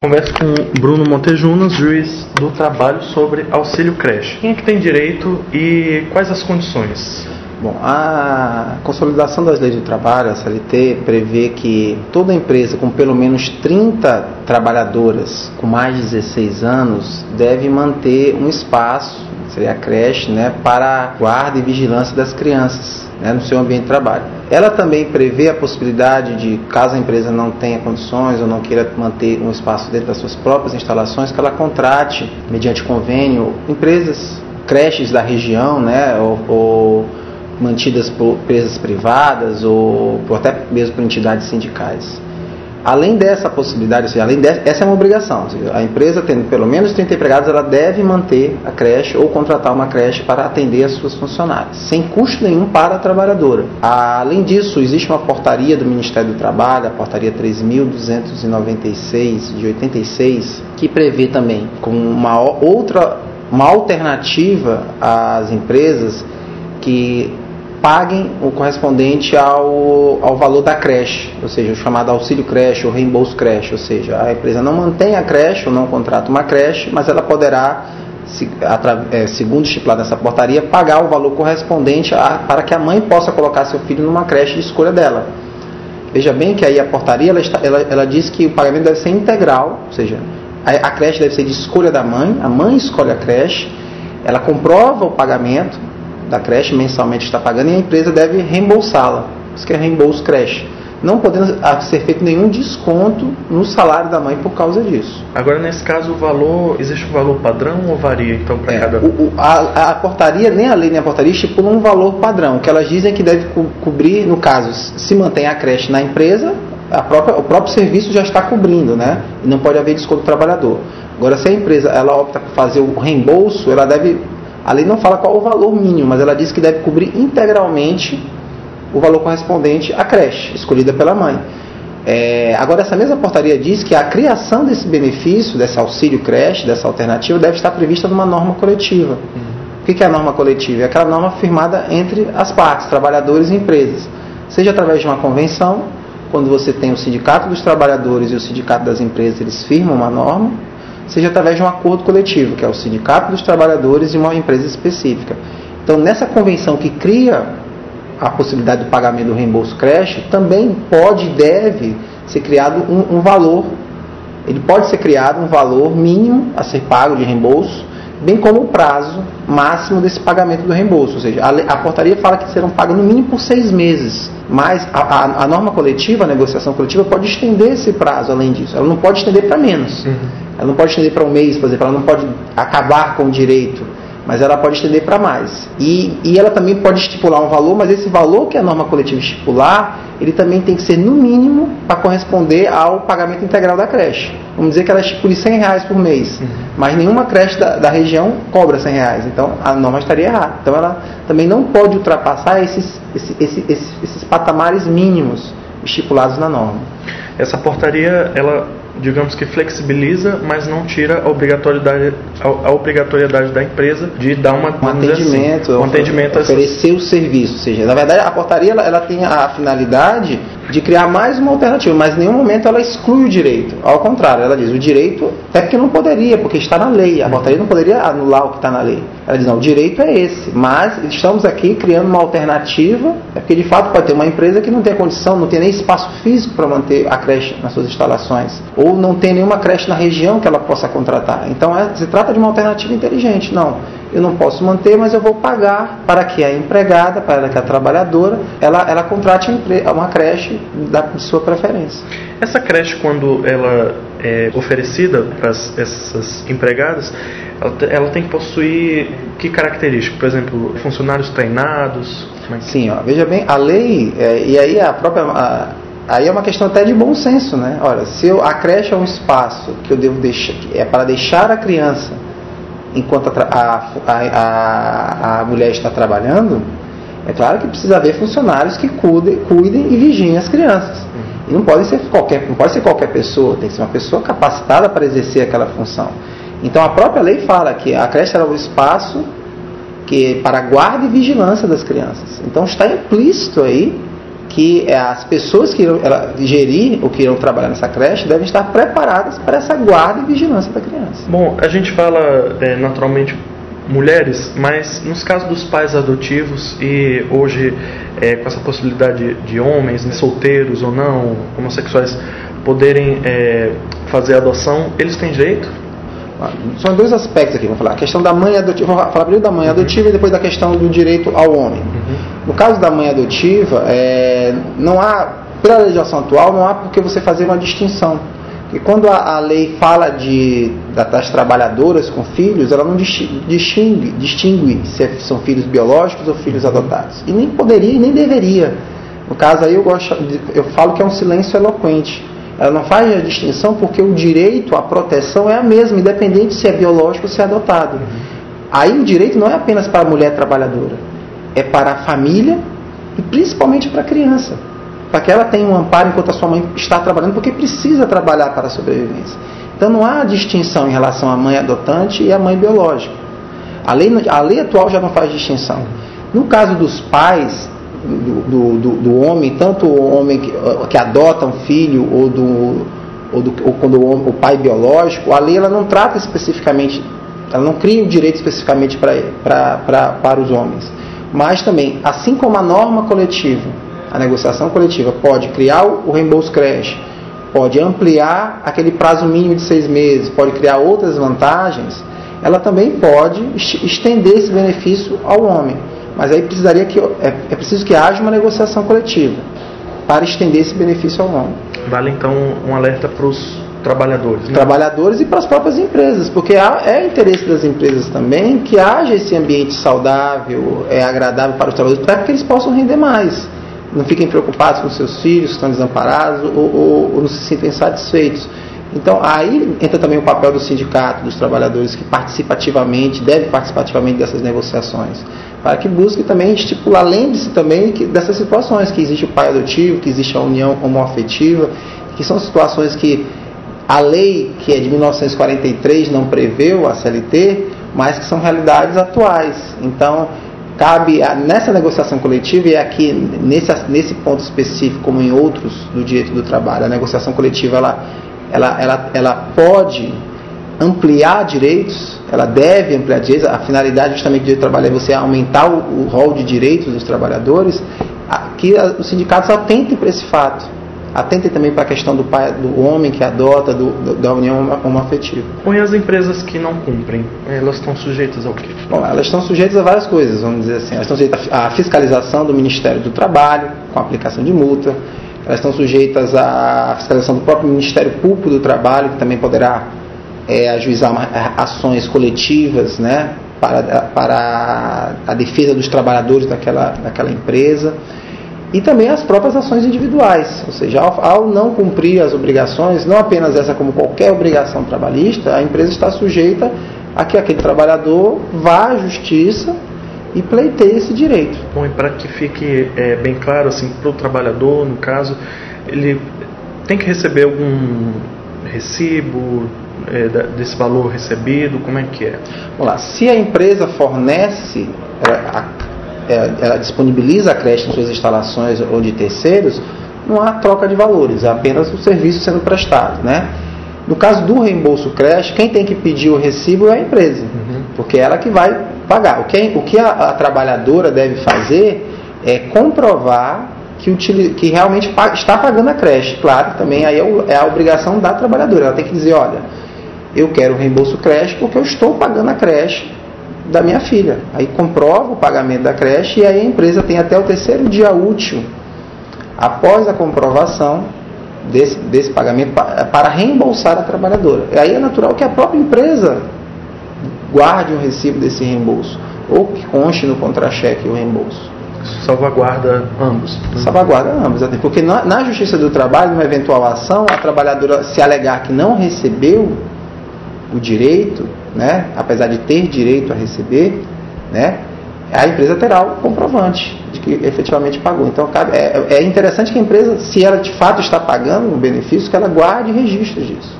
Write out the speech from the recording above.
Converso com Bruno Montejunas, juiz do trabalho, sobre auxílio creche. Quem é que tem direito e quais as condições? Bom, a consolidação das leis do trabalho, a CLT, prevê que toda empresa com pelo menos 30 trabalhadoras com mais de 16 anos deve manter um espaço, seria a creche, né, para guarda e vigilância das crianças né, no seu ambiente de trabalho. Ela também prevê a possibilidade de, caso a empresa não tenha condições ou não queira manter um espaço dentro das suas próprias instalações, que ela contrate, mediante convênio, empresas, creches da região, né, ou, ou mantidas por empresas privadas ou por, até mesmo por entidades sindicais. Além dessa possibilidade, seja, além dessa, essa é uma obrigação. Seja, a empresa tendo pelo menos 30 empregados, ela deve manter a creche ou contratar uma creche para atender as suas funcionárias, sem custo nenhum para a trabalhadora. Além disso, existe uma portaria do Ministério do Trabalho, a portaria 3.296 de 86, que prevê também como uma outra uma alternativa às empresas que paguem o correspondente ao, ao valor da creche, ou seja, o chamado auxílio creche ou reembolso creche, ou seja, a empresa não mantém a creche ou não contrata uma creche, mas ela poderá, é, segundo estipulado nessa portaria, pagar o valor correspondente a, para que a mãe possa colocar seu filho numa creche de escolha dela. Veja bem que aí a portaria ela, está, ela, ela diz que o pagamento deve ser integral, ou seja, a, a creche deve ser de escolha da mãe, a mãe escolhe a creche, ela comprova o pagamento, da creche mensalmente está pagando e a empresa deve reembolsá-la. Isso que é reembolso creche. Não podendo ser feito nenhum desconto no salário da mãe por causa disso. Agora, nesse caso, o valor, existe um valor padrão ou varia então para é, cada. O, a, a, portaria, nem a lei nem a portaria estipulam um valor padrão. que elas dizem que deve co cobrir, no caso, se mantém a creche na empresa, própria, o próprio serviço já está cobrindo, né? E não pode haver desconto do trabalhador. Agora, se a empresa ela opta por fazer o reembolso, ela deve a lei não fala qual o valor mínimo, mas ela diz que deve cobrir integralmente o valor correspondente à creche, escolhida pela mãe. É, agora, essa mesma portaria diz que a criação desse benefício, desse auxílio creche, dessa alternativa, deve estar prevista numa norma coletiva. Uhum. O que é a norma coletiva? É aquela norma firmada entre as partes, trabalhadores e empresas. Seja através de uma convenção, quando você tem o sindicato dos trabalhadores e o sindicato das empresas, eles firmam uma norma, seja através de um acordo coletivo, que é o Sindicato dos Trabalhadores e uma empresa específica. Então, nessa convenção que cria a possibilidade do pagamento do reembolso creche, também pode e deve ser criado um, um valor. Ele pode ser criado um valor mínimo a ser pago de reembolso, bem como o prazo máximo desse pagamento do reembolso. Ou seja, a, a portaria fala que serão pagos no mínimo por seis meses, mas a, a, a, norma coletiva, a negociação coletiva, pode estender esse prazo além disso. Ela não pode estender para menos. Uhum. Ela não pode estender para um mês, por exemplo, ela não pode acabar com o direito, mas ela pode estender para mais. E, e ela também pode estipular um valor, mas esse valor que a norma coletiva estipular, ele também tem que ser no mínimo para corresponder ao pagamento integral da creche. Vamos dizer que ela estipule 100 reais por mês, uhum. mas nenhuma creche da, da, região cobra 100 reais, então a norma estaria errada. Então ela também não pode ultrapassar esses, esses, esses, esses patamares mínimos estipulados na norma. Essa portaria, ela digamos que flexibiliza, mas não tira a obrigatoriedade, a, obrigatoriedade da empresa de dar uma, um atendimento, assim, um atendimento oferecer o serviço. Ou seja, na verdade, a portaria ela, ela tem a finalidade de criar mais uma alternativa, mas em nenhum momento ela exclui o direito. Ao contrário, ela diz o direito é porque não poderia, porque está na lei. A portaria não poderia anular o que está na lei. Ela diz não, o direito é esse, mas estamos aqui criando uma alternativa, é porque de fato pode ter uma empresa que não tem condição, não tem nem espaço físico para manter a creche nas suas instalações, ou não tem nenhuma creche na região que ela possa contratar. Então é, se trata de uma alternativa inteligente. Não, eu não posso manter, mas eu vou pagar para que a empregada, para que a trabalhadora, ela, ela contrate uma creche da sua preferência. Essa creche, quando ela é oferecida para essas empregadas, ela, ela tem que possuir que características? Por exemplo, funcionários treinados? É Sim, ó, veja bem, a lei, é, e aí a própria. A, aí é uma questão até de bom senso, né? Olha, se eu, a creche é um espaço que eu devo deixar, é para deixar a criança enquanto a, a, a, a mulher está trabalhando, é claro que precisa haver funcionários que cuidem, cuidem e vigiem as crianças. E não pode ser qualquer, não pode ser qualquer pessoa, tem que ser uma pessoa capacitada para exercer aquela função. Então a própria lei fala que a creche é o espaço que para guarda e vigilância das crianças. Então está implícito aí que é, as pessoas que irão ela, gerir ou que irão trabalhar nessa creche devem estar preparadas para essa guarda e vigilância da criança. Bom, a gente fala é, naturalmente mulheres, mas nos casos dos pais adotivos e hoje é, com essa possibilidade de homens, né, solteiros ou não, homossexuais, poderem é, fazer adoção, eles têm direito? São dois aspectos aqui, vamos falar. A questão da mãe adotiva, vamos falar primeiro da mãe adotiva uhum. e depois da questão do direito ao homem. Uhum. No caso da mãe adotiva, é, não há, pela legislação atual, não há por que você fazer uma distinção. E quando a, a, lei fala de, das trabalhadoras com filhos, ela não distingue, distingue se é, são filhos biológicos ou filhos adotados. E nem poderia e nem deveria. No caso aí eu, gosto, eu falo que é um silêncio eloquente. Ela não faz a distinção porque o direito à proteção é a mesma, independente se é biológico ou se é adotado. Aí o direito não é apenas para a mulher trabalhadora, é para a família e principalmente para a criança. Para que ela tenha um amparo enquanto a sua mãe está trabalhando, porque precisa trabalhar para a sobrevivência. Então não há distinção em relação à mãe adotante e à mãe biológica. A lei, a lei atual já não faz distinção. No caso dos pais, do, do, do, homem, tanto o homem que, que adota um filho ou, do, ou, do, ou quando o, o, pai biológico, a lei ela não trata especificamente, ela não cria um direito especificamente para para os homens. Mas também, assim como a norma coletiva, a negociação coletiva pode criar o reembolso creche, pode ampliar aquele prazo mínimo de seis meses, pode criar outras vantagens, ela também pode estender esse benefício ao homem. Mas aí precisaria que é, é preciso que haja uma negociação coletiva para estender esse benefício ao homem. Vale então um alerta para os trabalhadores. Né? Trabalhadores e para as próprias empresas, porque é interesse das empresas também que haja esse ambiente saudável, é agradável para os trabalhadores, para que eles possam render mais. Não fiquem preocupados com seus filhos que estão desamparados ou, ou, ou não se sentem satisfeitos. Então aí entra também o papel do sindicato, dos trabalhadores que participativamente, deve participativamente dessas negociações para que busque também estipular, lembre-se também que, dessas situações, que existe o pai adotivo, que existe a união homoafetiva, que são situações que a lei, que é de 1943, não preveu a CLT, mas que são realidades atuais. Então, cabe nessa negociação coletiva, e aqui nesse, nesse ponto específico, como em outros do direito do trabalho, a negociação coletiva ela, ela, ela, ela pode ampliar direitos, ela deve ampliar direitos, a finalidade justamente do direito do trabalho é você aumentar o, o rol de direitos dos trabalhadores, que os sindicatos atentem para esse fato. Atentem também para a questão do pai, do homem que adota, do, do, da união homoafetiva. E as empresas que não cumprem, elas estão sujeitas ao quê? Bom, elas estão sujeitas a várias coisas, vamos dizer assim. Elas estão sujeitas à fiscalização do Ministério do Trabalho, com aplicação de multa. Elas estão sujeitas à fiscalização do próprio Ministério Público do Trabalho, que também poderá é, ajuizar ações coletivas né, para, para a defesa dos trabalhadores daquela, daquela empresa e também as próprias ações individuais, ou seja, ao, ao, não cumprir as obrigações, não apenas essa como qualquer obrigação trabalhista, a empresa está sujeita a que aquele trabalhador vá à justiça e pleiteie esse direito. Bom, e para que fique é, bem claro, assim, para o trabalhador, no caso, ele tem que receber algum recibo, é, desse valor recebido? Como é que é? Vamos lá. Se a empresa fornece, é, ela disponibiliza a creche em suas instalações ou de terceiros, não há troca de valores, é apenas o serviço sendo prestado, né? No caso do reembolso creche, quem tem que pedir o recibo é a empresa, uhum. porque é ela que vai pagar. O que, o que a, a trabalhadora deve fazer é comprovar que, que realmente está pagando a creche. Claro, também aí é, é a obrigação da trabalhadora. Ela tem que dizer, olha, eu quero o reembolso creche porque eu estou pagando a creche da minha filha. Aí comprova o pagamento da creche e aí a empresa tem até o terceiro dia útil após a comprovação desse, desse pagamento para reembolsar a trabalhadora. E aí é natural que a própria empresa guarde o recibo desse reembolso ou que conste no contra-cheque o reembolso. Salvaguarda ambos. Salvaguarda ambos. Porque na, na Justiça do Trabalho, numa eventual ação, a trabalhadora se alegar que não recebeu o direito, né, apesar de ter direito a receber, né, a empresa terá o comprovante de que efetivamente pagou. Então é, é interessante que a empresa, se ela de fato está pagando o benefício, que ela guarde registros disso.